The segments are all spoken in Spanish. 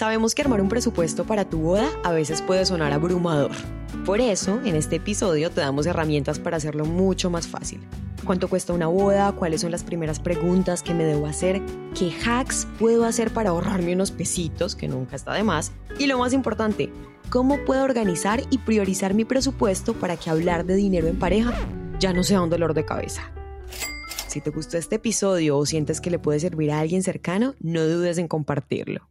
Sabemos que armar un presupuesto para tu boda a veces puede sonar abrumador. Por eso, en este episodio te damos herramientas para hacerlo mucho más fácil. ¿Cuánto cuesta una boda? ¿Cuáles son las primeras preguntas que me debo hacer? ¿Qué hacks puedo hacer para ahorrarme unos pesitos, que nunca está de más? Y lo más importante, ¿cómo puedo organizar y priorizar mi presupuesto para que hablar de dinero en pareja ya no sea un dolor de cabeza? Si te gustó este episodio o sientes que le puede servir a alguien cercano, no dudes en compartirlo.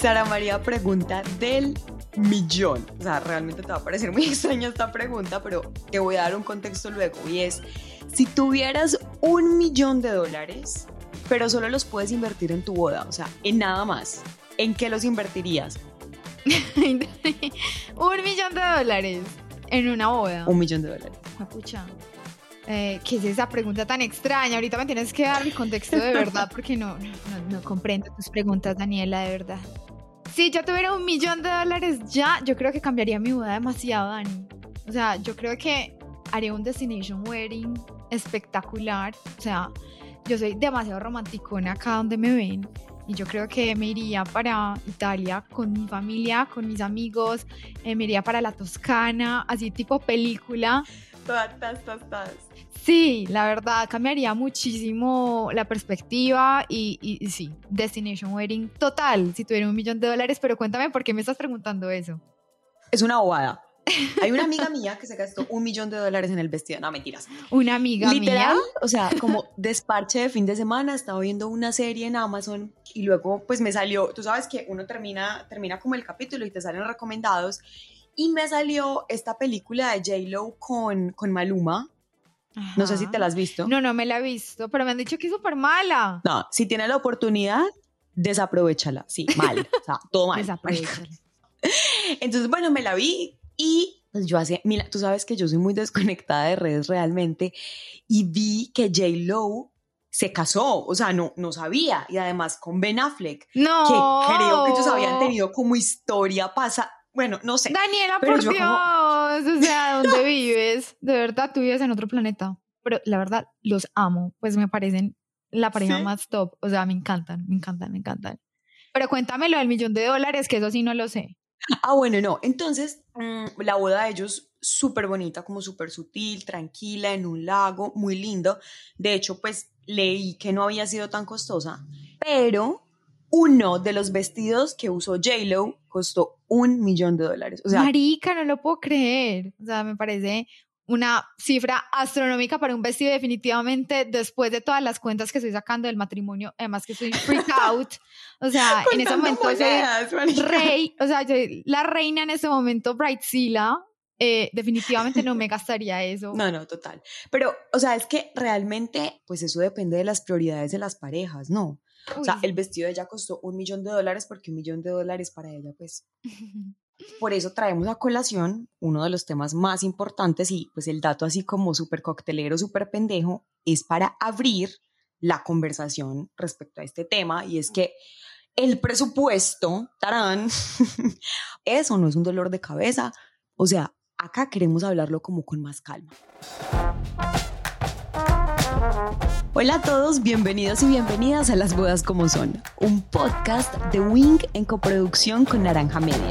Sara María pregunta del millón. O sea, realmente te va a parecer muy extraña esta pregunta, pero te voy a dar un contexto luego. Y es, si tuvieras un millón de dólares, pero solo los puedes invertir en tu boda, o sea, en nada más, ¿en qué los invertirías? un millón de dólares en una boda. Un millón de dólares. Eh, ¿Qué es esa pregunta tan extraña? Ahorita me tienes que dar el contexto de verdad porque no, no, no comprendo tus preguntas, Daniela, de verdad. Si yo tuviera un millón de dólares ya, yo creo que cambiaría mi boda demasiado, Dani. O sea, yo creo que haría un destination wedding espectacular. O sea, yo soy demasiado romanticona acá donde me ven. Y yo creo que me iría para Italia con mi familia, con mis amigos. Eh, me iría para la Toscana, así tipo película. Todas, todas, todas. Sí, la verdad cambiaría muchísimo la perspectiva y, sí, Destination Wedding total, si tuviera un millón de dólares, pero cuéntame por qué me estás preguntando eso. Es una bobada. Hay una amiga mía que se gastó un millón de dólares en el vestido. No, mentiras. Una amiga Literal, mía. O sea, como desparche de fin de semana, estaba viendo una serie en Amazon y luego pues me salió, tú sabes que uno termina, termina como el capítulo y te salen recomendados y me salió esta película de J-Lo con, con Maluma no sé si te la has visto. No, no me la he visto, pero me han dicho que es súper mala. No, si tienes la oportunidad, desaprovechala. Sí, mal. o sea, todo mal. Desaprovechala. Entonces, bueno, me la vi y pues yo hacía, mira, tú sabes que yo soy muy desconectada de redes realmente y vi que J. Lo se casó, o sea, no, no sabía, y además con Ben Affleck, no. que creo que ellos habían tenido como historia pasa, bueno, no sé. Daniela, por Dios, o sea, ¿dónde vives? De verdad, tú vives en otro planeta. Pero la verdad, los amo, pues me parecen la pareja más top. O sea, me encantan, me encantan, me encantan. Pero cuéntame lo del millón de dólares, que eso sí no lo sé. Ah, bueno, no. Entonces, mm, la boda de ellos súper bonita, como súper sutil, tranquila, en un lago, muy lindo. De hecho, pues leí que no había sido tan costosa, pero uno de los vestidos que usó J-Lo costó un millón de dólares. O sea, Marica, no lo puedo creer. O sea, me parece una cifra astronómica para un vestido definitivamente después de todas las cuentas que estoy sacando del matrimonio, además que estoy freak out, o sea, en ese momento rey, o sea, la reina en ese momento, Brightzilla, eh, definitivamente no me gastaría eso. No, no, total. Pero, o sea, es que realmente, pues eso depende de las prioridades de las parejas, ¿no? O sea, el vestido de ella costó un millón de dólares porque un millón de dólares para ella, pues. Por eso traemos a colación uno de los temas más importantes y pues el dato así como súper coctelero, súper pendejo, es para abrir la conversación respecto a este tema y es que el presupuesto, tarán, eso no es un dolor de cabeza. O sea, acá queremos hablarlo como con más calma. Hola a todos, bienvenidos y bienvenidas a Las Bodas como Son, un podcast de Wing en coproducción con Naranja Media.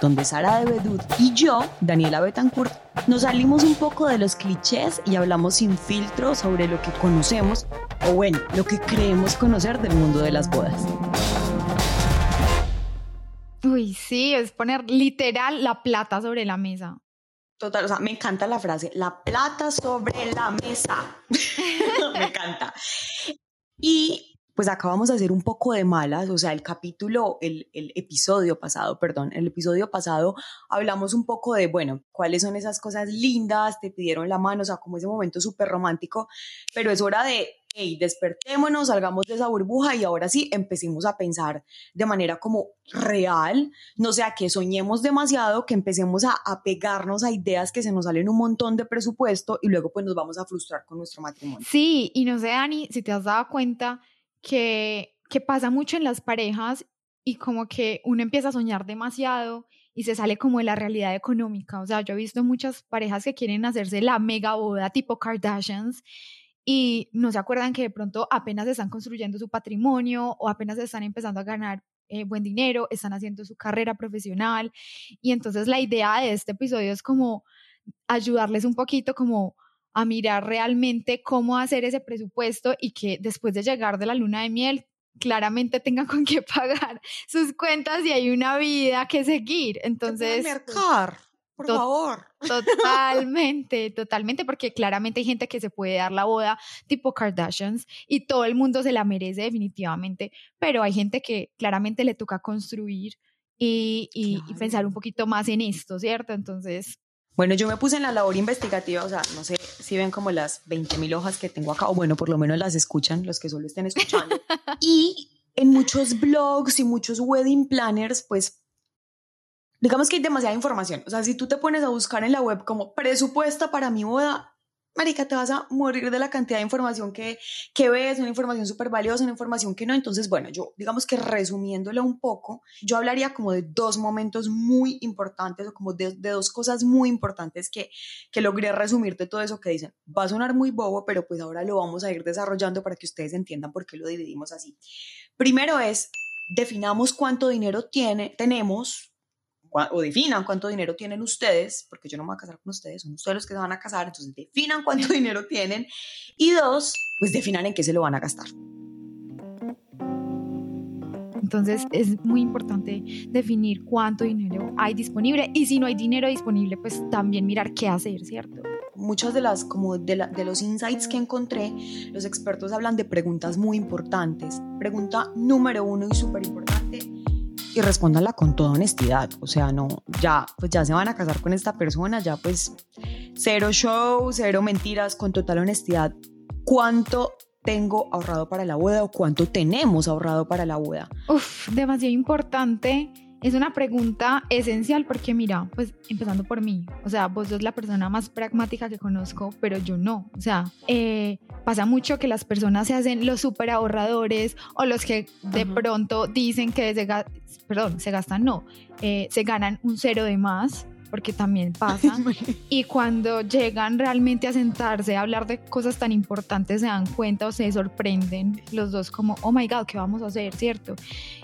Donde Sara de Bedut y yo, Daniela Betancourt, nos salimos un poco de los clichés y hablamos sin filtro sobre lo que conocemos, o bueno, lo que creemos conocer del mundo de las bodas. Uy, sí, es poner literal la plata sobre la mesa. Total, o sea, me encanta la frase, la plata sobre la mesa. me encanta. Y pues acabamos de hacer un poco de malas, o sea, el capítulo, el, el, episodio pasado, perdón, el episodio pasado hablamos un poco de, bueno, cuáles son esas cosas lindas, te pidieron la mano, o sea, como ese momento súper romántico, pero es hora de hey, despertémonos, salgamos de esa burbuja y ahora sí empecemos a pensar de manera como real, no sea que soñemos demasiado, que empecemos a, pegarnos a ideas que se nos salen un montón de presupuesto y luego pues nos vamos a frustrar con nuestro matrimonio. Sí, y no sé, Dani, si te has dado cuenta que, que pasa mucho en las parejas y como que uno empieza a soñar demasiado y se sale como de la realidad económica. O sea, yo he visto muchas parejas que quieren hacerse la mega boda tipo Kardashians y no se acuerdan que de pronto apenas están construyendo su patrimonio o apenas están empezando a ganar eh, buen dinero, están haciendo su carrera profesional. Y entonces la idea de este episodio es como ayudarles un poquito como a mirar realmente cómo hacer ese presupuesto y que después de llegar de la luna de miel claramente tengan con qué pagar sus cuentas y hay una vida que seguir. Entonces, mercar, por favor. Totalmente, totalmente, porque claramente hay gente que se puede dar la boda tipo Kardashians y todo el mundo se la merece definitivamente, pero hay gente que claramente le toca construir y, y, y pensar un poquito más en esto, ¿cierto? Entonces, bueno, yo me puse en la labor investigativa, o sea, no sé si ven como las 20.000 hojas que tengo acá, o bueno, por lo menos las escuchan, los que solo estén escuchando. y en muchos blogs y muchos wedding planners, pues, digamos que hay demasiada información. O sea, si tú te pones a buscar en la web como presupuesto para mi boda, marica, te vas a morir de la cantidad de información que, que ves, una información súper valiosa, una información que no. Entonces, bueno, yo digamos que resumiéndolo un poco, yo hablaría como de dos momentos muy importantes o como de, de dos cosas muy importantes que, que logré resumir de todo eso que dicen. Va a sonar muy bobo, pero pues ahora lo vamos a ir desarrollando para que ustedes entiendan por qué lo dividimos así. Primero es, definamos cuánto dinero tiene, tenemos o definan cuánto dinero tienen ustedes, porque yo no me voy a casar con ustedes, son ustedes los que se van a casar, entonces definan cuánto dinero tienen. Y dos, pues definan en qué se lo van a gastar. Entonces es muy importante definir cuánto dinero hay disponible y si no hay dinero disponible, pues también mirar qué hacer, ¿cierto? Muchas de las como de, de los insights que encontré, los expertos hablan de preguntas muy importantes. Pregunta número uno y súper importante, y respóndanla con toda honestidad. O sea, no, ya, pues ya se van a casar con esta persona, ya pues cero show, cero mentiras, con total honestidad. ¿Cuánto tengo ahorrado para la boda o cuánto tenemos ahorrado para la boda? Uf, demasiado importante es una pregunta esencial porque mira, pues empezando por mí, o sea, vos sos la persona más pragmática que conozco, pero yo no, o sea, eh, pasa mucho que las personas se hacen los super ahorradores o los que de pronto dicen que se, perdón, se gastan, no, eh, se ganan un cero de más porque también pasa. y cuando llegan realmente a sentarse a hablar de cosas tan importantes, se dan cuenta o se sorprenden los dos como, oh my God, ¿qué vamos a hacer? ¿Cierto?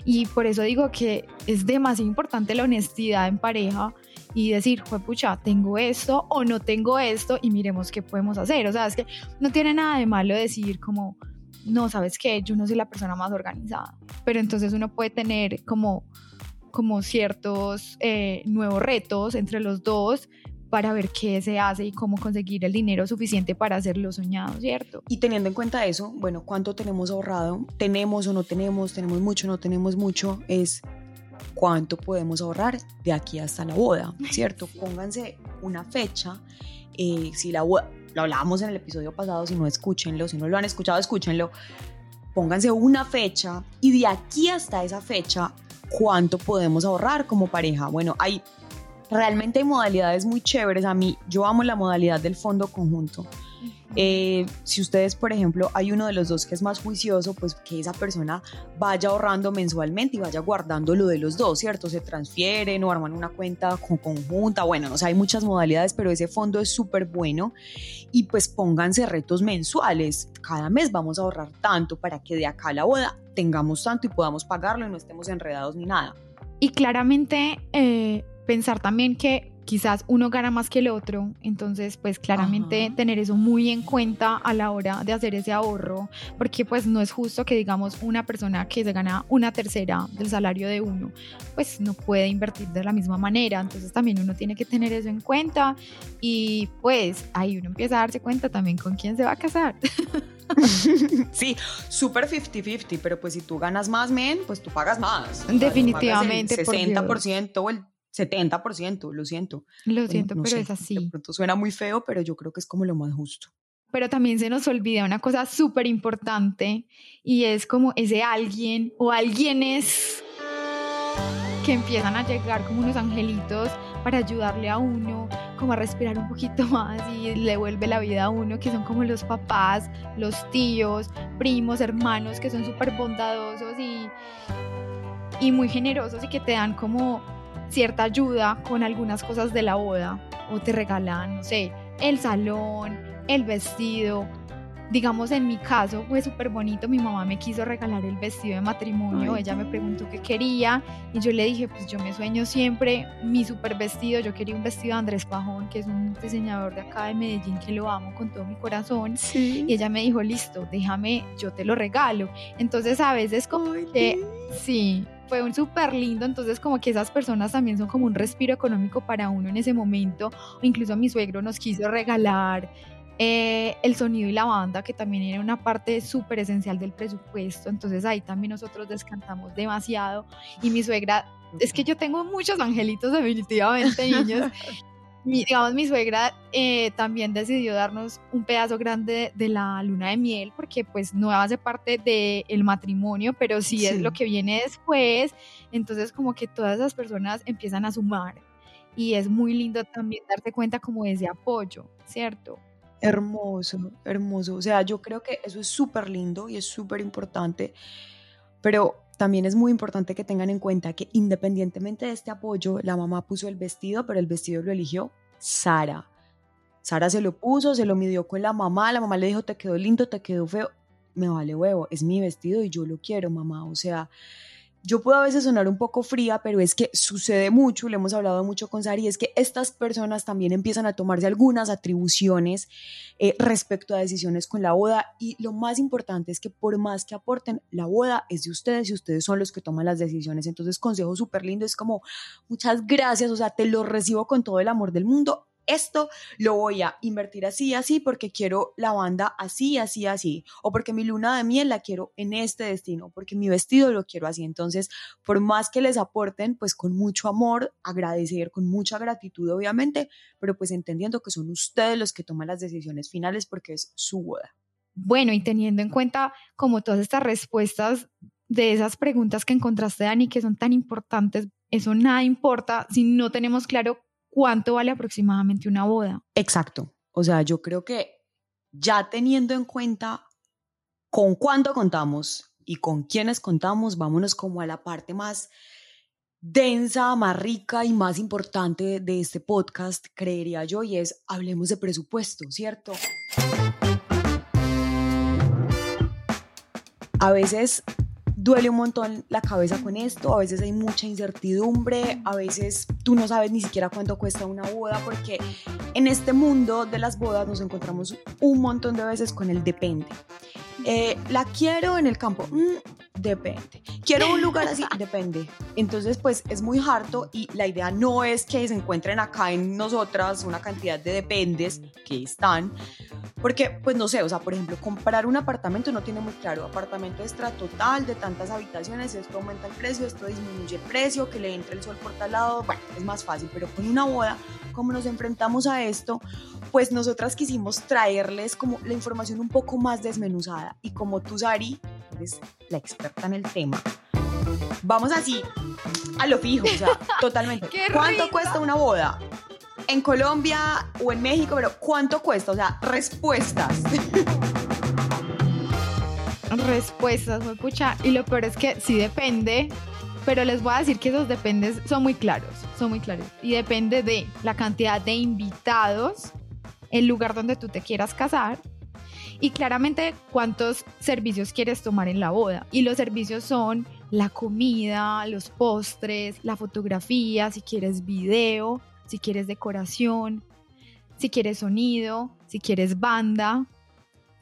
Y por eso digo que es demasiado importante la honestidad en pareja y decir, pucha, tengo esto o no tengo esto y miremos qué podemos hacer. O sea, es que no tiene nada de malo decir como, no, sabes qué, yo no soy la persona más organizada, pero entonces uno puede tener como como ciertos eh, nuevos retos entre los dos para ver qué se hace y cómo conseguir el dinero suficiente para hacer lo soñado, ¿cierto? Y teniendo en cuenta eso, bueno, ¿cuánto tenemos ahorrado? ¿Tenemos o no tenemos? ¿Tenemos mucho o no tenemos mucho? Es cuánto podemos ahorrar de aquí hasta la boda, ¿cierto? Pónganse una fecha. Eh, si la boda, lo hablábamos en el episodio pasado, si no escúchenlo, si no lo han escuchado, escúchenlo. Pónganse una fecha y de aquí hasta esa fecha cuánto podemos ahorrar como pareja. Bueno, hay realmente hay modalidades muy chéveres. A mí, yo amo la modalidad del fondo conjunto. Eh, si ustedes, por ejemplo, hay uno de los dos que es más juicioso, pues que esa persona vaya ahorrando mensualmente y vaya guardando lo de los dos, ¿cierto? Se transfieren o arman una cuenta conjunta, bueno, no sé, hay muchas modalidades, pero ese fondo es súper bueno y pues pónganse retos mensuales. Cada mes vamos a ahorrar tanto para que de acá a la boda tengamos tanto y podamos pagarlo y no estemos enredados ni nada. Y claramente eh, pensar también que quizás uno gana más que el otro, entonces pues claramente tener eso muy en cuenta a la hora de hacer ese ahorro, porque pues no es justo que digamos una persona que se gana una tercera del salario de uno, pues no puede invertir de la misma manera, entonces también uno tiene que tener eso en cuenta y pues ahí uno empieza a darse cuenta también con quién se va a casar. sí, súper 50-50, pero pues si tú ganas más, men, pues tú pagas más. Definitivamente. el 60% o el 70%, lo siento. Lo siento, pero es así. De pronto suena muy feo, pero yo creo que es como lo más justo. Pero también se nos olvida una cosa súper importante y es como ese alguien o alguienes que empiezan a llegar como unos angelitos para ayudarle a uno, como a respirar un poquito más y le vuelve la vida a uno, que son como los papás, los tíos, primos, hermanos, que son súper bondadosos y, y muy generosos y que te dan como cierta ayuda con algunas cosas de la boda. O te regalan, no sé, el salón, el vestido, digamos en mi caso fue súper bonito, mi mamá me quiso regalar el vestido de matrimonio, ella me preguntó qué quería y yo le dije, pues yo me sueño siempre mi súper vestido, yo quería un vestido de Andrés Pajón, que es un diseñador de acá de Medellín que lo amo con todo mi corazón y ella me dijo, listo, déjame, yo te lo regalo. Entonces a veces como que, sí, fue un súper lindo, entonces como que esas personas también son como un respiro económico para uno en ese momento, incluso mi suegro nos quiso regalar eh, el sonido y la banda, que también era una parte súper esencial del presupuesto. Entonces ahí también nosotros descantamos demasiado. Y mi suegra, es que yo tengo muchos angelitos definitivamente, niños. mi, digamos, mi suegra eh, también decidió darnos un pedazo grande de, la luna de miel, porque pues no hace parte del matrimonio, pero sí, es lo que viene después. Entonces como que todas esas personas empiezan a sumar. Y es muy lindo también darte cuenta como de ese apoyo, ¿cierto? Hermoso, hermoso. O sea, yo creo que eso es súper lindo y es súper importante, pero también es muy importante que tengan en cuenta que independientemente de este apoyo, la mamá puso el vestido, pero el vestido lo eligió Sara. Sara se lo puso, se lo midió con la mamá, la mamá le dijo, te quedó lindo, te quedó feo. Me vale huevo, es mi vestido y yo lo quiero, mamá. O sea, yo puedo a veces sonar un poco fría, pero es que sucede mucho, le hemos hablado mucho con Sari, es que estas personas también empiezan a tomarse algunas atribuciones eh, respecto a decisiones con la boda y lo más importante es que por más que aporten, la boda es de ustedes y ustedes son los que toman las decisiones. Entonces, consejo súper lindo es como, muchas gracias, o sea, te lo recibo con todo el amor del mundo, esto lo voy a invertir así, así, porque quiero la banda así, así, así, o porque mi luna de miel la quiero en este destino, porque mi vestido lo quiero así. Entonces, por más que les aporten, pues con mucho amor, agradecer, con mucha gratitud, obviamente, pero pues entendiendo que son ustedes los que toman las decisiones finales porque es su boda. Bueno, y teniendo en cuenta como todas estas respuestas de esas preguntas que encontraste, Dani, que son tan importantes, eso nada importa si no tenemos claro cuánto vale aproximadamente una boda. Exacto. O sea, yo creo que ya teniendo en cuenta con cuánto contamos y con quiénes contamos, vámonos como a la parte más densa, más rica y más importante de este podcast, creería yo, y es hablemos de presupuesto, ¿cierto? A veces duele un montón la cabeza con esto, a veces hay mucha incertidumbre, a veces tú no sabes ni siquiera cuánto cuesta una boda, porque en este mundo de las bodas nos encontramos un montón de veces con el depende. Eh, la quiero en el campo, mm, depende. Quiero un lugar así, depende. Entonces, pues es muy harto y la idea no es que se encuentren acá en nosotras una cantidad de dependes que están, porque, pues no sé, o sea, por ejemplo, comprar un apartamento no tiene muy claro, apartamento extra total de tantas habitaciones, esto aumenta el precio, esto disminuye el precio, que le entre el sol por tal lado, bueno, es más fácil, pero con una boda, como nos enfrentamos a esto, pues nosotras quisimos traerles como la información un poco más desmenuzada y como tú, Sari, eres la experta en el tema, vamos así a lo fijo, o sea, totalmente. ¿Cuánto cuesta una boda? En Colombia o en México, pero ¿cuánto cuesta? O sea, respuestas. Respuestas, escucha. Y lo peor es que sí depende, pero les voy a decir que esos dependes son muy claros, muy claros. Y depende de la cantidad de invitados, el lugar donde tú te quieras casar y claramente cuántos servicios quieres tomar en la boda. Y los servicios son la comida, los postres, la fotografía, si quieres video, si quieres decoración, si quieres sonido, si quieres banda,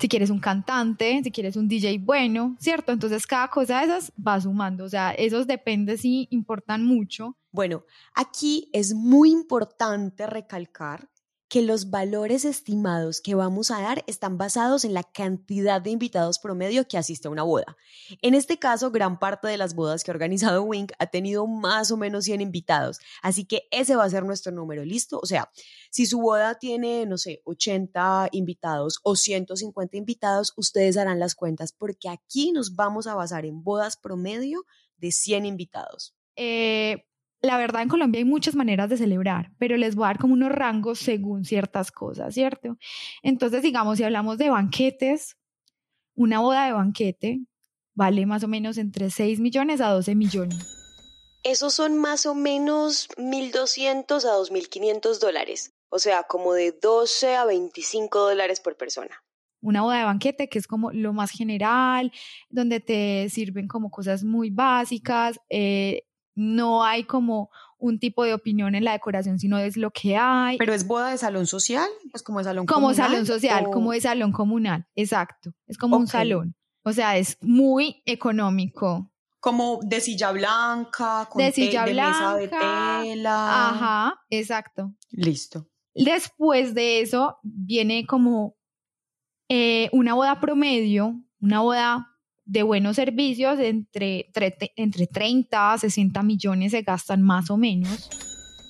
si quieres un cantante, si quieres un DJ bueno, ¿cierto? Entonces cada cosa de esas va sumando, o sea, esos depende si importan mucho. Bueno, aquí es muy importante recalcar que los valores estimados que vamos a dar están basados en la cantidad de invitados promedio que asiste a una boda. En este caso, gran parte de las bodas que ha organizado Wink ha tenido más o menos 100 invitados, así que ese va a ser nuestro número, ¿listo? O sea, si su boda tiene, no sé, 80 invitados o 150 invitados, ustedes harán las cuentas porque aquí nos vamos a basar en bodas promedio de 100 invitados. Eh, la verdad en Colombia hay muchas maneras de celebrar, pero les voy a dar como unos rangos según ciertas cosas, ¿cierto? Entonces, digamos, si hablamos de banquetes, una boda de banquete vale más o menos entre 6 millones a 12 millones. Esos son más o menos 1.200 a 2.500 dólares, o sea, como de 12 a 25 dólares por persona. Una boda de banquete que es como lo más general, donde te sirven como cosas muy básicas, eh, no hay como un tipo de opinión en la decoración, sino es lo que hay. Pero es boda de salón social, pues como de salón como comunal. salón social, como de salón comunal, exacto. Es como un salón. O sea, es muy económico. Como de silla blanca, con De silla de mesa de blanca. tela. Ajá, exacto. Listo. Después de eso viene como eh, una boda promedio, una boda de buenos servicios, entre, tre- entre 30 a 60 millones se gastan más o menos.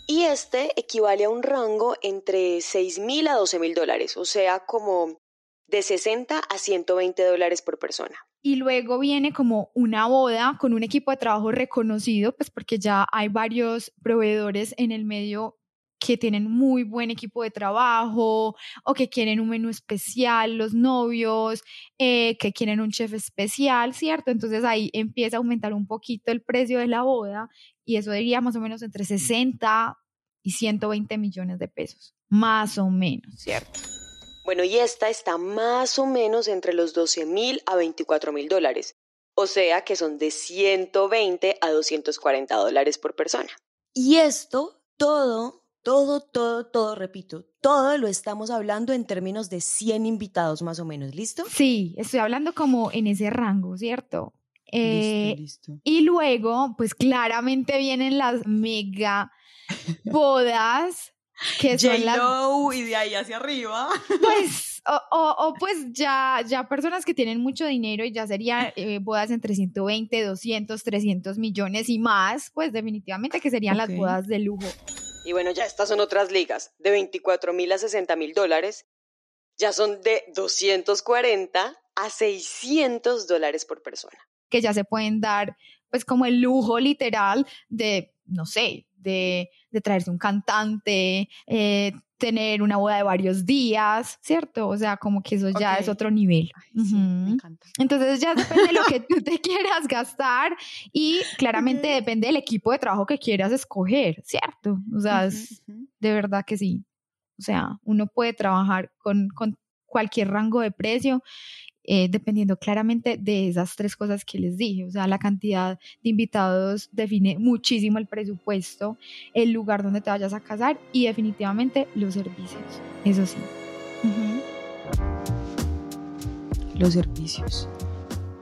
Y este equivale a un rango entre 6.000 a 12.000 dólares, o sea, como de 60 a 120 dólares por persona. Y luego viene como una boda con un equipo de trabajo reconocido, pues porque ya hay varios proveedores en el medio que tienen muy buen equipo de trabajo o que quieren un menú especial, los novios, eh, que quieren un chef especial, ¿cierto? Entonces ahí empieza a aumentar un poquito el precio de la boda y eso diría más o menos entre 60 y 120 millones de pesos, más o menos, ¿cierto? Bueno, y esta está más o menos entre los 12.000 a 24.000 dólares, o sea que son de 120 a 240 dólares por persona. Y esto, todo, todo, todo, todo, repito, todo lo estamos hablando en términos de 100 invitados más o menos, ¿listo? Sí, estoy hablando como en ese rango, ¿cierto? Eh, listo, listo. Y luego, pues claramente vienen las mega bodas, que son las, y de ahí hacia arriba. pues, o, o- o, pues ya, ya personas que tienen mucho dinero y ya serían eh, bodas entre 120, 200, 300 millones y más, pues definitivamente que serían las bodas de lujo. Y bueno, ya estas son otras ligas, de 24.000 a 60.000 dólares, ya son de 240 a 600 dólares por persona. que ya se pueden dar, pues como el lujo literal de, no sé, de, de traerse un cantante, eh, tener una boda de varios días, ¿cierto? O sea, como que eso ya es otro nivel. Ay, sí, me encanta. Entonces ya depende de lo que tú te quieras gastar y claramente depende del equipo de trabajo que quieras escoger, ¿cierto? O sea, es- de verdad que sí. O sea, uno puede trabajar con, con cualquier rango de precio, eh, dependiendo claramente de esas tres cosas que les dije. O sea, la cantidad de invitados define muchísimo el presupuesto, el lugar donde te vayas a casar y definitivamente los servicios. Eso sí. Los servicios.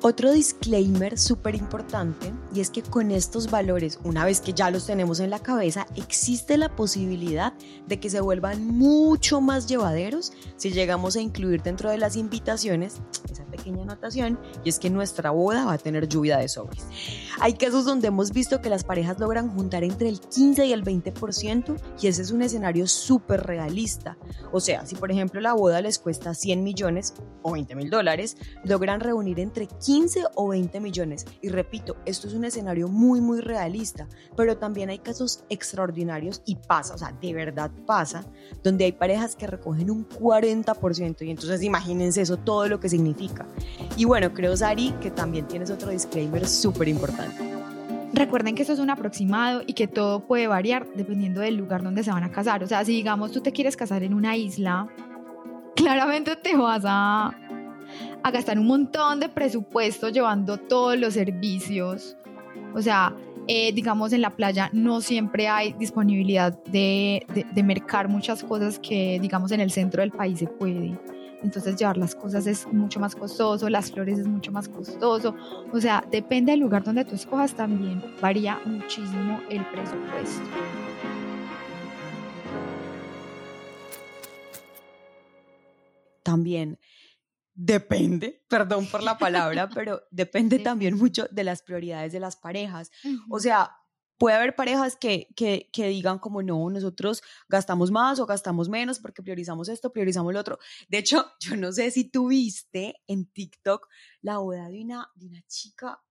Otro disclaimer súper importante y es que con estos valores, una vez que ya los tenemos en la cabeza, existe la posibilidad de que se vuelvan mucho más llevaderos si llegamos a incluir dentro de las invitaciones esa pequeña anotación y es que nuestra boda va a tener lluvia de sobres. Hay casos donde hemos visto que las parejas logran juntar entre el 15 y el 20% y ese es un escenario súper realista. O sea, si por ejemplo la boda les cuesta 100 millones o 20 mil dólares, logran reunir entre 15 o 20 millones. Y repito, esto es un escenario muy, muy realista, pero también hay casos extraordinarios y pasa, o sea, de verdad pasa, donde hay parejas que recogen un 40% y entonces imagínense eso, todo lo que significa. Y bueno, creo, Sari, que también tienes otro disclaimer súper importante. Recuerden que eso es un aproximado y que todo puede variar dependiendo del lugar donde se van a casar. O sea, si digamos tú te quieres casar en una isla, claramente te vas a, a gastar un montón de presupuesto llevando todos los servicios. O sea, eh, digamos en la playa no siempre hay disponibilidad de, de, de mercar muchas cosas que digamos en el centro del país se puede. Entonces llevar las cosas es mucho más costoso, las flores es mucho más costoso. O sea, depende del lugar donde tú escojas también, varía muchísimo el presupuesto. También depende, perdón por la palabra, pero depende también mucho de las prioridades de las parejas. O sea, puede haber parejas que, que, que, digan como no, nosotros gastamos más o gastamos menos porque priorizamos esto, priorizamos lo otro. De hecho, yo no sé si tú viste en TikTok la boda de una, de una chica,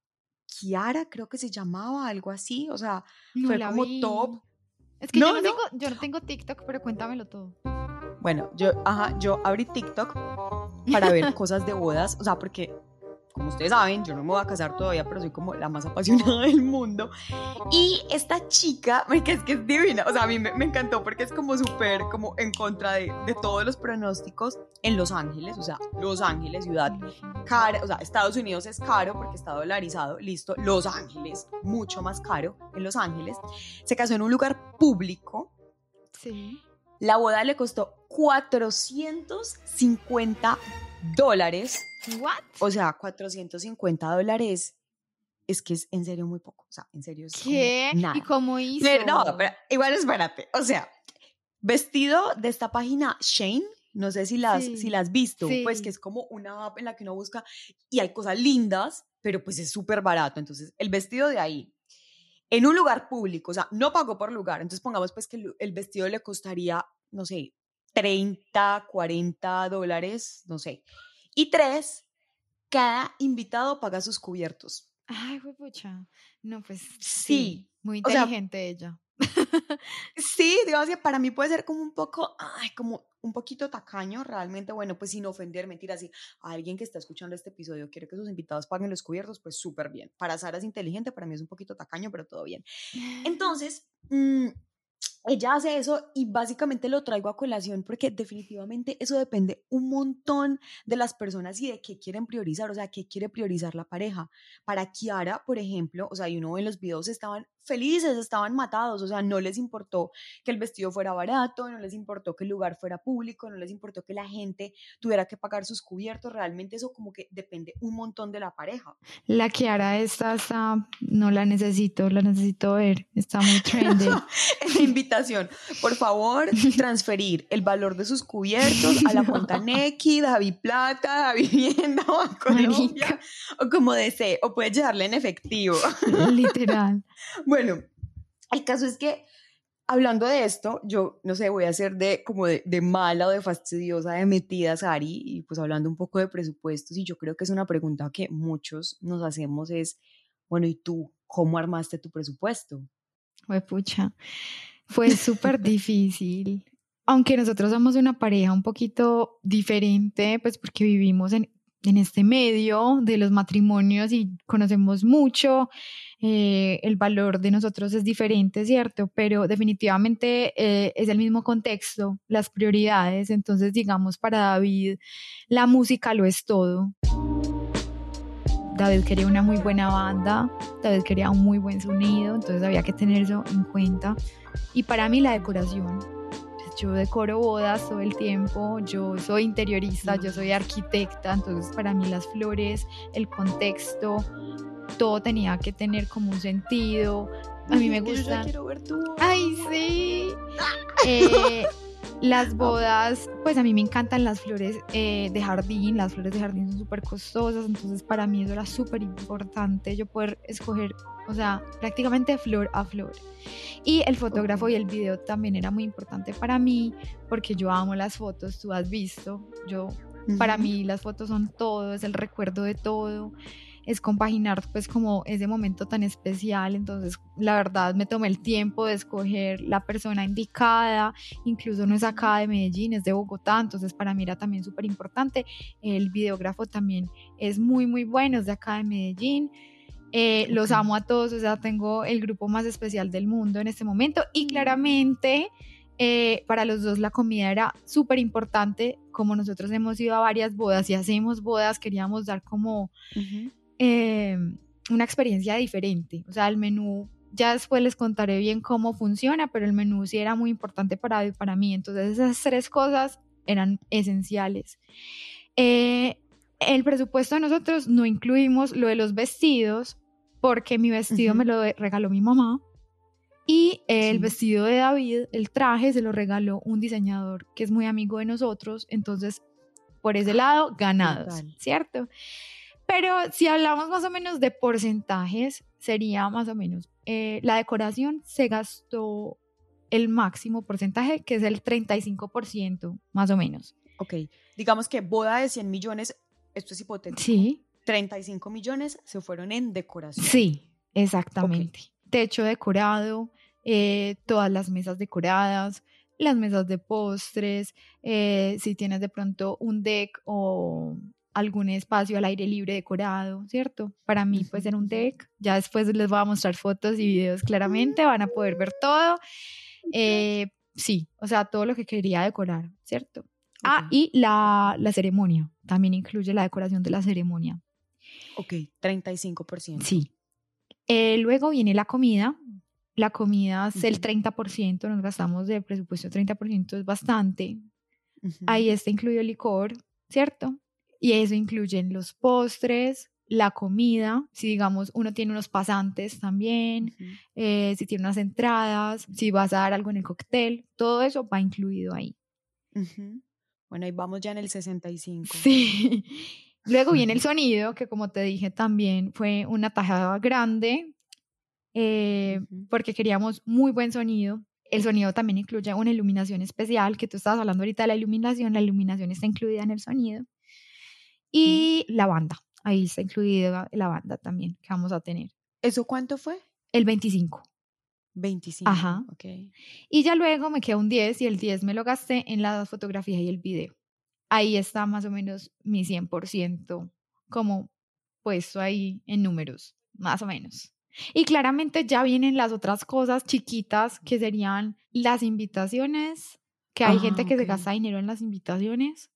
Kiara creo que se llamaba, algo así, o sea, no fue como vi. top. Es que no, yo, no, no. Tengo, yo no tengo TikTok, pero cuéntamelo todo. Bueno, yo, ajá, yo abrí TikTok para ver cosas de bodas, o sea, porque como ustedes saben, yo no me voy a casar todavía, pero soy como la más apasionada del mundo. Y esta chica, que es que es divina, o sea, a mí me, encantó porque es como súper como en contra de, de, todos los pronósticos en Los Ángeles, o sea, Los Ángeles, ciudad cara, o sea, Estados Unidos es caro porque está dolarizado, listo, Los Ángeles, mucho más caro en Los Ángeles. Se casó en un lugar público. Sí. La boda le costó 450 dólares. ¿What? O sea, 450 dólares es que es en serio muy poco. O sea, en serio es ¿Qué? nada. ¿Y cómo hizo? no, pero igual espérate. O sea, vestido de esta página Shane, no sé si las, si las has visto, pues que es como una app en la que uno busca y hay cosas lindas, pero pues es súper barato. Entonces, el vestido de ahí, en un lugar público, o sea, no pagó por lugar. Entonces, pongamos pues que el vestido le costaría, no sé, 30, 40 dólares, no sé. Y tres, cada invitado paga sus cubiertos. Ay, pucha. No, pues sí, muy inteligente ella. Sí, digamos que para mí puede ser como un poco, como un poquito tacaño, realmente, bueno, pues sin ofender, mentira, si alguien que está escuchando este episodio quiere que sus invitados paguen los cubiertos, pues súper bien. Para Sara es inteligente, para mí es un poquito tacaño, pero todo bien. Entonces, mmm, ella hace eso y básicamente lo traigo a colación porque definitivamente eso depende un montón de las personas y de qué quieren priorizar, o sea, qué quiere priorizar la pareja. Para Kiara, por ejemplo, o sea, y uno en los videos estaban felices, estaban matados, o sea, no les importó que el vestido fuera barato, no les importó que el lugar fuera público, no les importó que la gente tuviera que pagar sus cubiertos, realmente eso como que depende un montón de la pareja. La Kiara esta está, no la necesito, la necesito ver, está muy trendy. Invitación, por favor, transferir el valor de sus cubiertos a la cuenta Neki, David Plata, David Vivienda o Colombia, o como desee, o puedes llevarle en efectivo. Literal. Bueno, el caso es que hablando de esto, yo no sé, voy a ser de como de, mala o de fastidiosa, de metida, Sari, y pues hablando un poco de presupuestos, y yo creo que es una pregunta que muchos nos hacemos es, bueno, ¿y tú cómo armaste tu presupuesto? Fue pucha, fue súper difícil. Aunque nosotros somos una pareja un poquito diferente, pues porque vivimos en, en este medio de los matrimonios y conocemos mucho, eh, el valor de nosotros es diferente, ¿cierto? Pero definitivamente eh, es el mismo contexto, las prioridades. Entonces, digamos, para David, la música lo es todo. David quería una muy buena banda, David quería un muy buen sonido, entonces había que tener eso en cuenta. Y para mí la decoración, yo decoro bodas todo el tiempo, yo soy interiorista, yo soy arquitecta, entonces para mí las flores, el contexto, todo tenía que tener como un sentido. A mí me gusta. quiero ver tu Ay, sí. Eh, las bodas, pues a mí me encantan las flores eh, de jardín, las flores de jardín son súper costosas, entonces para mí eso era súper importante, yo poder escoger, o sea, prácticamente flor a flor. Y el fotógrafo y el video también era muy importante para mí, porque yo amo las fotos, tú has visto, yo, para mí las fotos son todo, es el recuerdo de todo es compaginar pues como ese momento tan especial, entonces la verdad me tomé el tiempo de escoger la persona indicada, incluso no es acá de Medellín, es de Bogotá, entonces para mí era también súper importante, el videógrafo también es muy muy bueno, es de acá de Medellín. Eh, los amo a todos, o sea, tengo el grupo más especial del mundo en este momento. Y claramente eh, para los dos la comida era súper importante, como nosotros hemos ido a varias bodas y hacemos bodas, queríamos dar como Em, una experiencia diferente. O sea, el menú, ya después les contaré bien cómo funciona, pero el menú sí era muy importante para, para mí. Entonces esas tres cosas eran esenciales. Eh, el presupuesto de nosotros no incluimos lo de los vestidos, porque mi vestido me lo regaló mi mamá. Y el vestido de David, el traje, se lo regaló un diseñador que es muy amigo de nosotros. Entonces, por ese lado, ganados, ¿cierto? Pero si hablamos más o menos de porcentajes, sería más o menos, eh, la decoración se gastó el máximo porcentaje, que es el 35%, más o menos. Ok, digamos que boda de 100 millones, esto es hipotético. Sí. 35 millones se fueron en decoración. Sí, exactamente. Techo decorado, eh, todas las mesas decoradas, las mesas de postres, eh, si tienes de pronto un deck o algún espacio al aire libre decorado, ¿cierto? Para mí pues era un deck, ya después les voy a mostrar fotos y videos claramente, van a poder ver todo. Eh, sí, o sea, todo lo que quería decorar, ¿cierto? Ah, y la, la ceremonia, también incluye la decoración de la ceremonia. Ok, 35%. Sí. Eh, luego viene la comida. La comida es el 30%, nos gastamos de presupuesto 30%, es bastante. Ahí está incluido el licor, ¿cierto? Y eso incluye los postres, la comida, si digamos uno tiene unos pasantes también, eh, si tiene unas entradas, si vas a dar algo en el cóctel, todo eso va incluido ahí. Bueno, ahí vamos ya en el 65. Sí. Luego viene el sonido, que como te dije también fue una tajada grande, eh, porque queríamos muy buen sonido. El sonido también incluye una iluminación especial, que tú estabas hablando ahorita de la iluminación, la iluminación está incluida en el sonido. Y la banda, ahí está incluida la banda también que vamos a tener. ¿Eso cuánto fue? El 25. 25. Ajá. Ok. Y ya luego me queda un 10 y el 10 me lo gasté en la fotografía y el video. Ahí está más o menos mi 100% como puesto ahí en números, más o menos. Y claramente ya vienen las otras cosas chiquitas que serían las invitaciones, que hay gente que se gasta dinero en las invitaciones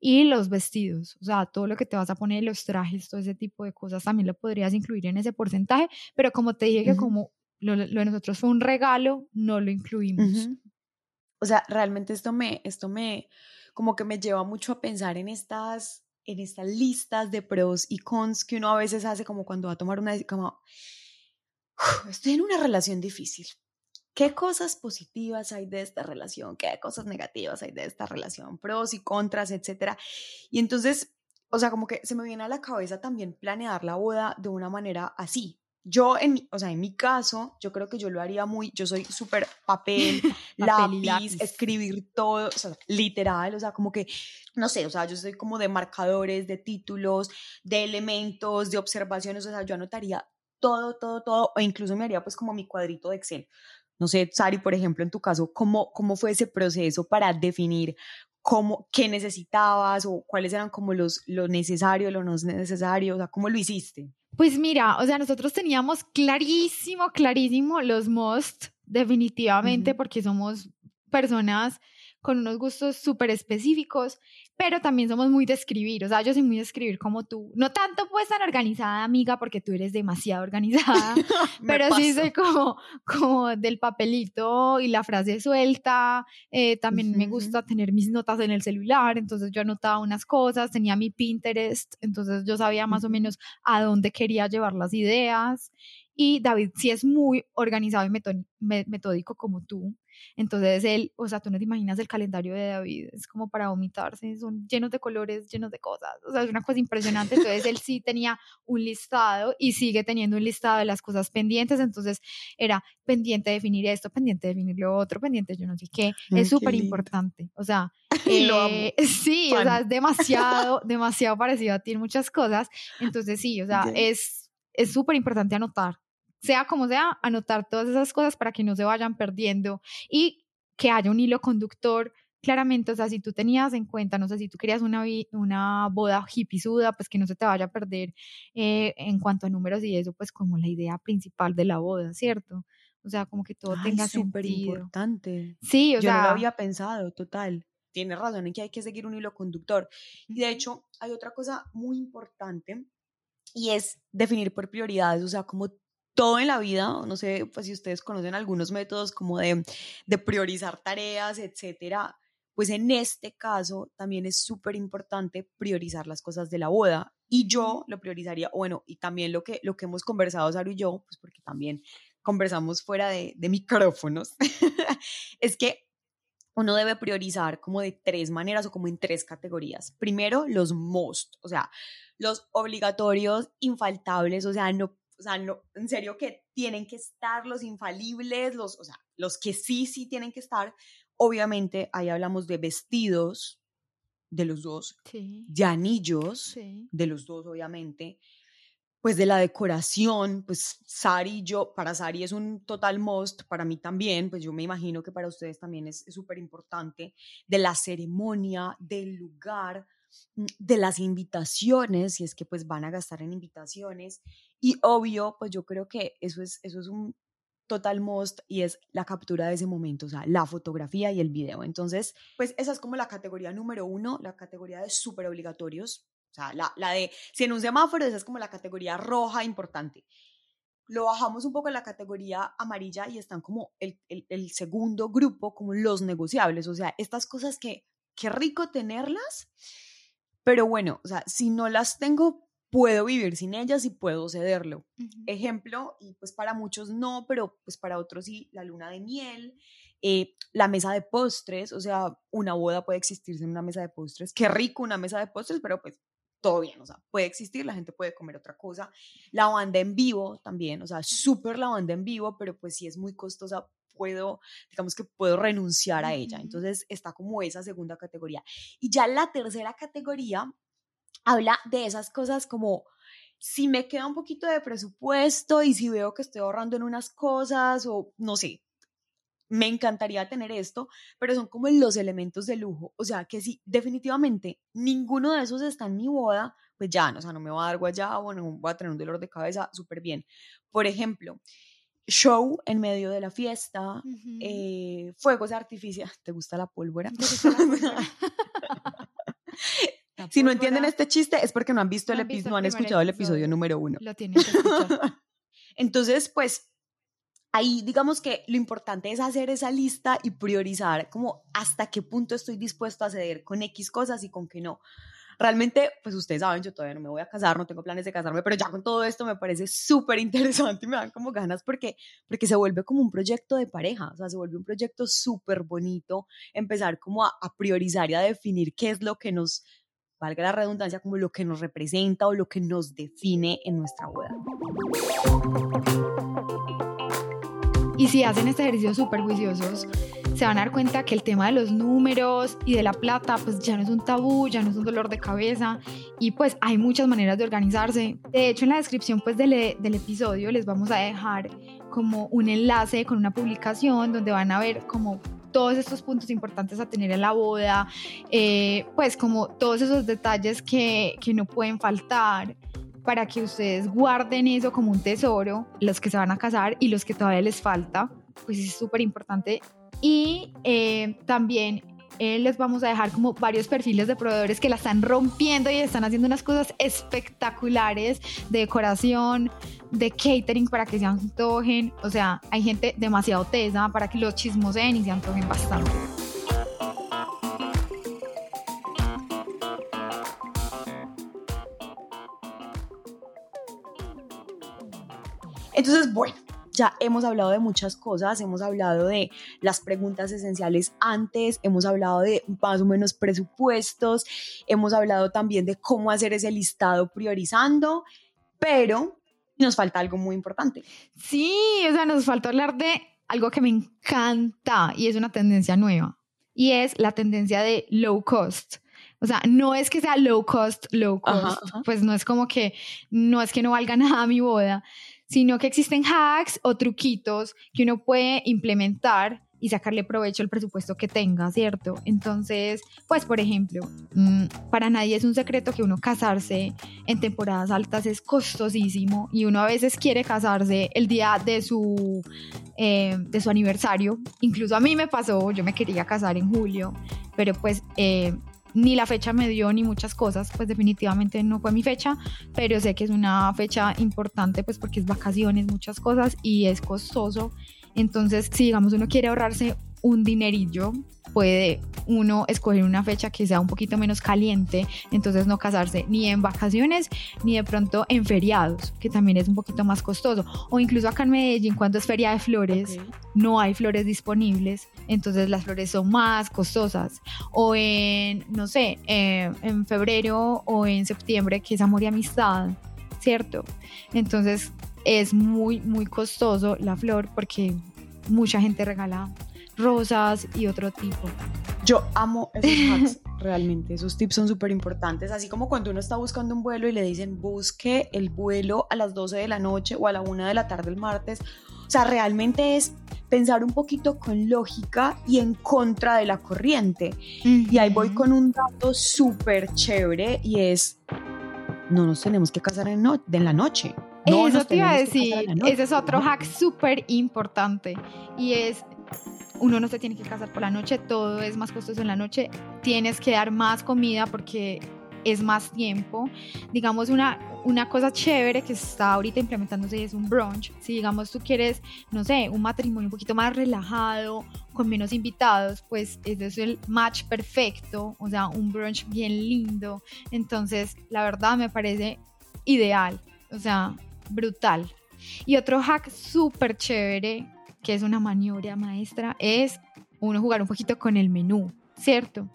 y los vestidos, o sea, todo lo que te vas a poner, los trajes, todo ese tipo de cosas también lo podrías incluir en ese porcentaje, pero como te dije que como lo, de nosotros fue un regalo, no lo incluimos. O sea, realmente esto me, esto me, como que me lleva mucho a pensar en estas, en estas listas de pros y cons que uno a veces hace como cuando va a tomar una, como, estoy en una relación difícil. ¿Qué cosas positivas hay de esta relación? ¿Qué cosas negativas hay de esta relación? Pros y contras, etcétera. Y entonces, o sea, como que se me viene a la cabeza también planear la boda de una manera así, yo, en o sea, en mi caso, yo creo que yo lo haría muy, yo soy súper papel, lápiz, escribir todo, o sea, literal, o sea, como que, no sé, o sea, yo soy como de marcadores, de títulos, de elementos, de observaciones, o sea, yo anotaría todo, todo, todo, o incluso me haría pues como mi cuadrito de Excel. No sé, Sari, por ejemplo, en tu caso, ¿cómo, cómo fue ese proceso para definir cómo, qué necesitabas o cuáles eran como los, lo necesario, lo no necesario, o sea, cómo lo hiciste? Pues mira, o sea, nosotros teníamos clarísimo, clarísimo los most, definitivamente, porque somos personas con unos gustos súper específicos, pero también somos muy de escribir, o sea, yo soy muy de escribir como tú, no tanto pues tan organizada, amiga, porque tú eres demasiado organizada, pero sí soy como, como del papelito y la frase suelta, eh, también me gusta tener mis notas en el celular, entonces yo anotaba unas cosas, tenía mi Pinterest, entonces yo sabía más o menos a dónde quería llevar las ideas, y David sí es muy organizado y metódico como tú. Entonces él, o sea, tú no te imaginas el calendario de David, es como para vomitarse, son llenos de colores, llenos de cosas, o sea, es una cosa impresionante. Entonces él sí tenía un listado y sigue teniendo un listado de las cosas pendientes, entonces era pendiente de definir esto, pendiente de definir lo otro, pendiente yo no sé qué, es súper importante, o sea, eh, sí, o sea, es demasiado, demasiado parecido a ti en muchas cosas, entonces sí, o sea, es es súper importante anotar, sea como sea, anotar todas esas cosas para que no se vayan perdiendo y que haya un hilo conductor claramente, o sea, si tú tenías en cuenta, no sé, si tú querías una, una boda hipisuda, pues que no se te vaya a perder eh, en cuanto a números y eso, pues como la idea principal de la boda, ¿cierto? O sea, como que todo tenga súper importante. Sí, o Yo sea. no lo había pensado, total. Tienes razón en que hay que seguir un hilo conductor. Y de hecho, hay otra cosa muy importante y es definir por prioridades, o sea, como todo en la vida, no sé pues, si ustedes conocen algunos métodos como de, de priorizar tareas, etcétera, pues en este caso también es súper importante priorizar las cosas de la boda. Y yo lo priorizaría, bueno, y también lo que, lo que hemos conversado, Saru y yo, pues porque también conversamos fuera de, de micrófonos, es que uno debe priorizar como de tres maneras o como en tres categorías. Primero, los most, o sea, los obligatorios, infaltables, o sea, no o sea, no, en serio que tienen que estar los infalibles, los, o sea, los que sí, sí tienen que estar. Obviamente, ahí hablamos de vestidos de los dos, de anillos de los dos, obviamente, pues de la decoración, pues Sari yo, para Sari es un total must, para mí también, pues yo me imagino que para ustedes también es súper importante, de la ceremonia, del lugar, de las invitaciones, si es que pues van a gastar en invitaciones. Y obvio, pues yo creo que eso es, eso es un total most y es la captura de ese momento, o sea, la fotografía y el video. Entonces, pues esa es como la categoría número uno, la categoría de súper obligatorios. O sea, la, la de, si en un semáforo, esa es como la categoría roja importante lo bajamos un poco en la categoría amarilla y están como el, el, segundo grupo, como los negociables, o sea, estas cosas que, qué rico tenerlas, pero bueno, o sea, si no las tengo, puedo vivir sin ellas y puedo cederlo. Ejemplo, y pues para muchos no, pero pues para otros sí, la luna de miel, eh, la mesa de postres, o sea, una boda puede existir sin una mesa de postres, qué rico una mesa de postres, pero pues todo bien, o sea, puede existir, la gente puede comer otra cosa. La banda en vivo también, o sea, súper la banda en vivo, pero pues si es muy costosa, puedo, digamos que puedo renunciar a ella. Entonces está como esa segunda categoría. Y ya la tercera categoría habla de esas cosas como si me queda un poquito de presupuesto y si veo que estoy ahorrando en unas cosas o no sé, me encantaría tener esto, pero son como los elementos de lujo. O sea, que si definitivamente ninguno de esos está en mi boda, pues ya, no, o sea, no me va a dar guayabo, no voy a tener un dolor de cabeza, súper bien. Por ejemplo, show en medio de la fiesta, eh, fuegos artificiales. ¿Te gusta la pólvora? si no entienden este chiste es porque no han visto el episodio, no han escuchado el episodio número uno. Lo tienen que escuchar. Entonces, pues ahí digamos que lo importante es hacer esa lista y priorizar como hasta qué punto estoy dispuesto a ceder con X cosas y con qué no. Realmente, pues ustedes saben, yo todavía no me voy a casar, no tengo planes de casarme, pero ya con todo esto me parece súper interesante y me dan como ganas porque, porque se vuelve como un proyecto de pareja, o sea, se vuelve un proyecto súper bonito, empezar como a, a priorizar y a definir qué es lo que nos, valga la redundancia, como lo que nos representa o lo que nos define en nuestra boda. Y si hacen este ejercicio súper juiciosos, se van a dar cuenta que el tema de los números y de la plata, pues ya no es un tabú, ya no es un dolor de cabeza y pues hay muchas maneras de organizarse. De hecho, en la descripción pues del, del episodio les vamos a dejar como un enlace con una publicación donde van a ver como todos estos puntos importantes a tener en la boda, eh, pues como todos esos detalles que, que no pueden faltar para que ustedes guarden eso como un tesoro, los que se van a casar y los que todavía les falta, pues es súper importante. Y eh, también eh, les vamos a dejar como varios perfiles de proveedores que la están rompiendo y están haciendo unas cosas espectaculares de decoración, de catering para que se antojen. O sea, hay gente demasiado tesa para que los chismoseen y se antojen bastante. Entonces, bueno, ya hemos hablado de muchas cosas, hemos hablado de las preguntas esenciales antes, hemos hablado de más o menos presupuestos, hemos hablado también de cómo hacer ese listado priorizando, pero nos falta algo muy importante. Sí, o sea, nos falta hablar de algo que me encanta y es una tendencia nueva y es la tendencia de low cost. O sea, no es que sea low cost, low cost, pues no es como que no es que no valga nada mi boda, sino que existen hacks o truquitos que uno puede implementar y sacarle provecho al presupuesto que tenga, ¿cierto? Entonces, pues por ejemplo, mm, para nadie es un secreto que uno casarse en temporadas altas es costosísimo y uno a veces quiere casarse el día de su, eh, de su aniversario. Incluso a mí me pasó, yo me quería casar en julio, pero pues eh, ni la fecha me dio ni muchas cosas, pues definitivamente no fue mi fecha, pero sé que es una fecha importante pues porque es vacaciones, muchas cosas y es costoso. Entonces, si digamos uno quiere ahorrarse un dinerillo, puede uno escoger una fecha que sea un poquito menos caliente, entonces no casarse ni en vacaciones ni de pronto en feriados, que también es un poquito más costoso. O incluso acá en Medellín, cuando es feria de flores, no hay flores disponibles, entonces las flores son más costosas. O en, no sé, eh, en febrero o en septiembre, que es amor y amistad, ¿cierto? Entonces es muy, muy costoso la flor porque mucha gente regala rosas y otro tipo. Yo amo esos hacks, realmente. Esos tips son súper importantes. Así como cuando uno está buscando un vuelo y le dicen busque el vuelo a las 12 de la noche o a la 1 de la tarde el martes. O sea, realmente es pensar un poquito con lógica y en contra de la corriente. Y ahí voy con un dato súper chévere y es, no nos tenemos que casar en, en la noche. Eso te iba a decir, ese es otro hack súper importante y es uno no se tiene que casar por la noche, todo es más costoso en la noche, tienes que dar más comida porque es más tiempo. Digamos, una, una cosa chévere que está ahorita implementándose es un brunch. Si digamos tú quieres, no sé, un matrimonio un poquito más relajado, con menos invitados, pues ese es el match perfecto, o sea, un brunch bien lindo. Entonces, la verdad me parece ideal, o sea, brutal. Y otro hack súper chévere, que es una maniobra maestra, es uno jugar un poquito con el menú, ¿cierto?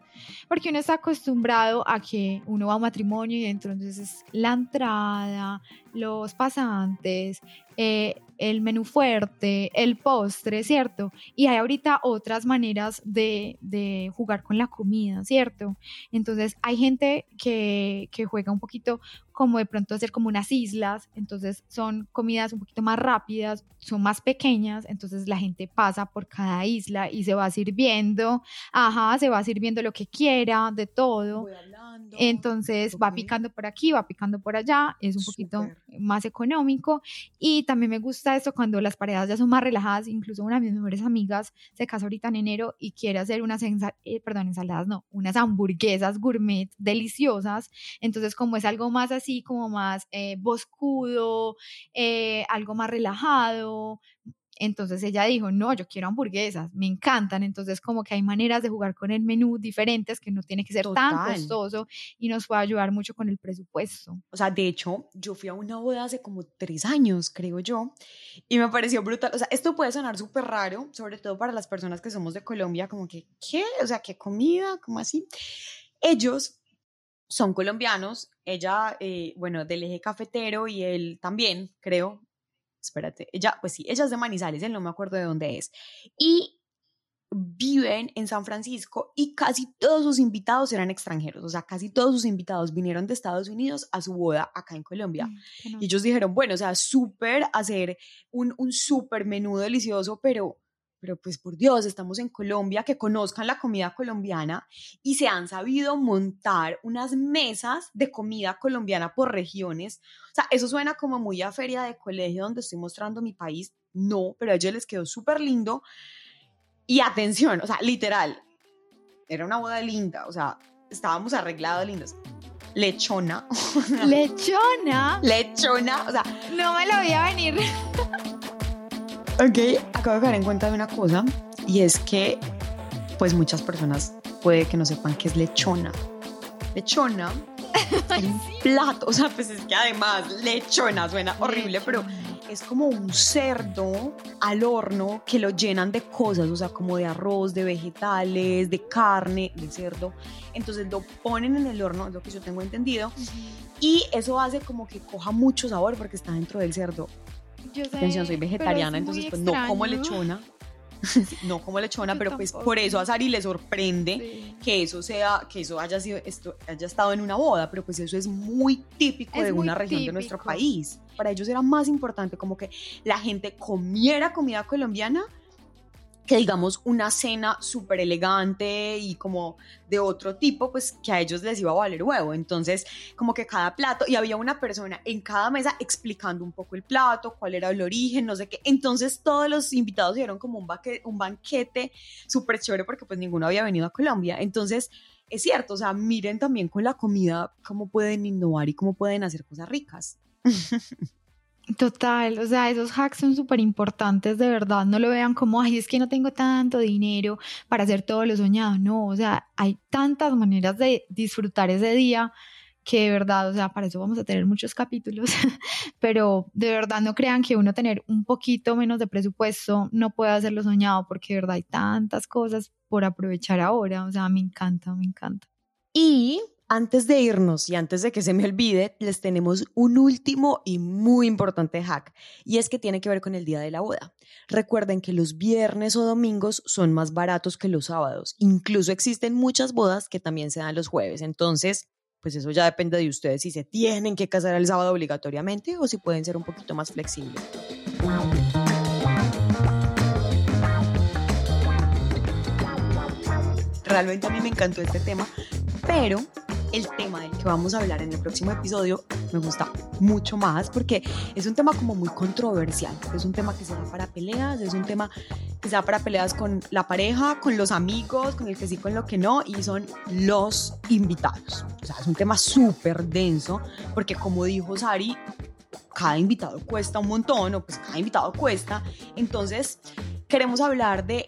Porque uno está acostumbrado a que uno va a un matrimonio y entonces la entrada, los pasantes, eh, el menú fuerte, el postre, ¿cierto? Y hay ahorita otras maneras de, de, jugar con la comida, ¿cierto? Entonces hay gente que, que juega un poquito como de pronto hacer como unas islas, entonces son comidas un poquito más rápidas, son más pequeñas, entonces la gente pasa por cada isla y se va sirviendo, ajá, se va sirviendo lo que quiera, de todo. Entonces va picando por aquí, va picando por allá, es un poquito más económico y también me gusta eso cuando las parejas ya son más relajadas, incluso una de mis mejores amigas se casa ahorita en enero y quiere hacer unas, eh, perdón, ensaladas, no, unas hamburguesas gourmet deliciosas, entonces como es algo más así, como más eh, boscudo, eh, algo más relajado, entonces ella dijo, no, yo quiero hamburguesas, me encantan. Entonces como que hay maneras de jugar con el menú diferentes que no tiene que ser tan costoso y nos puede ayudar mucho con el presupuesto. O sea, de hecho, yo fui a una boda hace como tres años, creo yo, y me pareció brutal. O sea, esto puede sonar súper raro, sobre todo para las personas que somos de Colombia, como que, ¿qué? O sea, ¿qué comida? ¿Cómo así? Ellos son colombianos, ella, eh, bueno, del eje cafetero y él también, creo, espérate, ella, pues sí, ella es de Manizales, él no me acuerdo de dónde es. Y viven en San Francisco y casi todos sus invitados eran extranjeros, o sea, casi todos sus invitados vinieron de Estados Unidos a su boda acá en Colombia. Mm, y ellos dijeron, bueno, o sea, súper hacer un, un súper menú delicioso, pero pero pues por Dios, estamos en Colombia, que conozcan la comida colombiana y se han sabido montar unas mesas de comida colombiana por regiones. O sea, eso suena como muy a feria de colegio donde estoy mostrando mi país. No, pero a ellos les quedó súper lindo. Y atención, o sea, literal, era una boda linda, o sea, estábamos arreglados lindos. Lechona. Lechona. Lechona, o sea. No me lo voy a venir. Ok, acabo de caer en cuenta de una cosa y es que pues muchas personas puede que no sepan qué es lechona. Lechona un plato, o sea, pues es que además lechona suena horrible, pero es como un cerdo al horno que lo llenan de cosas, o sea, como de arroz, de vegetales, de carne, de cerdo. Entonces lo ponen en el horno, es lo que yo tengo entendido, y eso hace como que coja mucho sabor porque está dentro del cerdo. Yo Atención, soy vegetariana, entonces pues no como lechona. no como lechona, pero pues por eso a Sari le sorprende que eso sea, que eso haya sido, esto haya estado en una boda, pero pues eso es muy típico de una región de nuestro país. Para ellos era más importante como que la gente comiera comida colombiana que digamos una cena súper elegante y como de otro tipo, pues que a ellos les iba a valer huevo. Entonces, como que cada plato, y había una persona en cada mesa explicando un poco el plato, cuál era el origen, no sé qué. Entonces, todos los invitados dieron como un, un banquete súper chévere porque pues ninguno había venido a Colombia. Entonces, es cierto, o sea, miren también con la comida cómo pueden innovar y cómo pueden hacer cosas ricas. Total, o sea, esos hacks son súper importantes, de verdad, no lo vean como, ay, es que no tengo tanto dinero para hacer todo lo soñado, no, o sea, hay tantas maneras de disfrutar ese día que de verdad, o sea, para eso vamos a tener muchos capítulos, pero de verdad no crean que uno tener un poquito menos de presupuesto no puede hacerlo soñado, porque de verdad hay tantas cosas por aprovechar ahora, o sea, me encanta, me encanta. Y antes de irnos y antes de que se me olvide, les tenemos un último y muy importante hack, y es que tiene que ver con el día de la boda. Recuerden que los viernes o domingos son más baratos que los sábados. Incluso existen muchas bodas que también se dan los jueves. Entonces, pues eso ya depende de ustedes si se tienen que casar el sábado obligatoriamente o si pueden ser un poquito más flexibles. Realmente a mí me encantó este tema, pero el tema del que vamos a hablar en el próximo episodio me gusta mucho más porque es un tema como muy controversial. Es un tema que se da para peleas, es un tema que se da para peleas con la pareja, con los amigos, con el que sí, con lo que no, y son los invitados. O sea, es un tema súper denso porque como dijo Sari, cada invitado cuesta un montón, o pues cada invitado cuesta. Entonces, queremos hablar de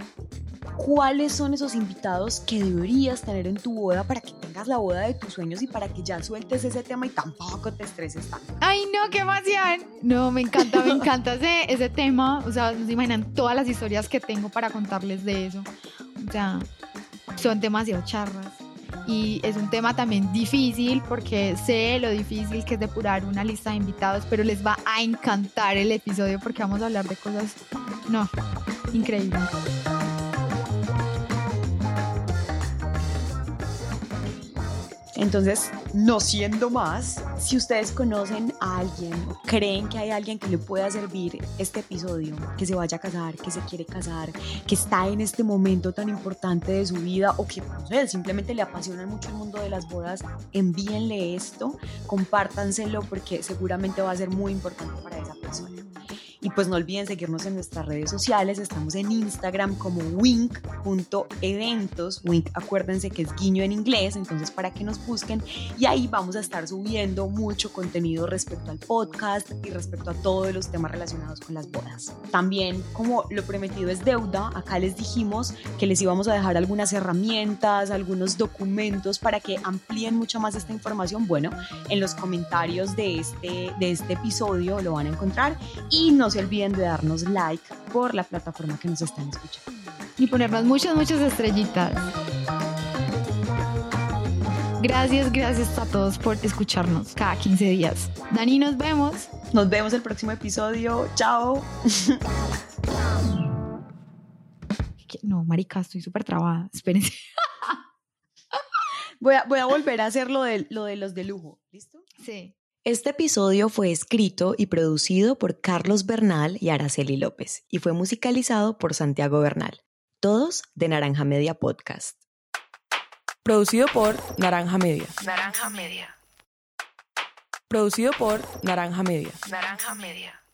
cuáles son esos invitados que deberías tener en tu boda para que tengas la boda de tus sueños y para que ya sueltes ese tema y tampoco te estreses tanto. Ay, no, qué emoción. No, me encanta, me encanta ese, ese tema. O sea, no se imaginan todas las historias que tengo para contarles de eso. O sea, son demasiado charras. Y es un tema también difícil porque sé lo difícil que es depurar una lista de invitados, pero les va a encantar el episodio porque vamos a hablar de cosas, no, increíbles. Entonces, no siendo más, si ustedes conocen a alguien, creen que hay alguien que le pueda servir este episodio, que se vaya a casar, que se quiere casar, que está en este momento tan importante de su vida o que, no sé, simplemente le apasiona mucho el mundo de las bodas, envíenle esto, compártanselo porque seguramente va a ser muy importante para esa persona. Pues no olviden seguirnos en nuestras redes sociales. Estamos en Instagram como wink.eventos. Wink, acuérdense que es guiño en inglés, entonces para que nos busquen. Y ahí vamos a estar subiendo mucho contenido respecto al podcast y respecto a todos los temas relacionados con las bodas. También, como lo prometido es deuda, acá les dijimos que les íbamos a dejar algunas herramientas, algunos documentos para que amplíen mucho más esta información. Bueno, en los comentarios de este, de este episodio lo van a encontrar. Y nos se olviden de darnos like por la plataforma que nos están escuchando. Y ponernos muchas, muchas estrellitas. Gracias, gracias a todos por escucharnos cada 15 días. Dani, nos vemos. Nos vemos el próximo episodio. Chao. No, marica, estoy súper trabada. Espérense. Voy a, voy a volver a hacer lo de, lo de los de lujo. ¿Listo? Sí. Este episodio fue escrito y producido por Carlos Bernal y Araceli López y fue musicalizado por Santiago Bernal, todos de Naranja Media Podcast. Producido por Naranja Media. Naranja Media. Producido por Naranja Media. Naranja Media.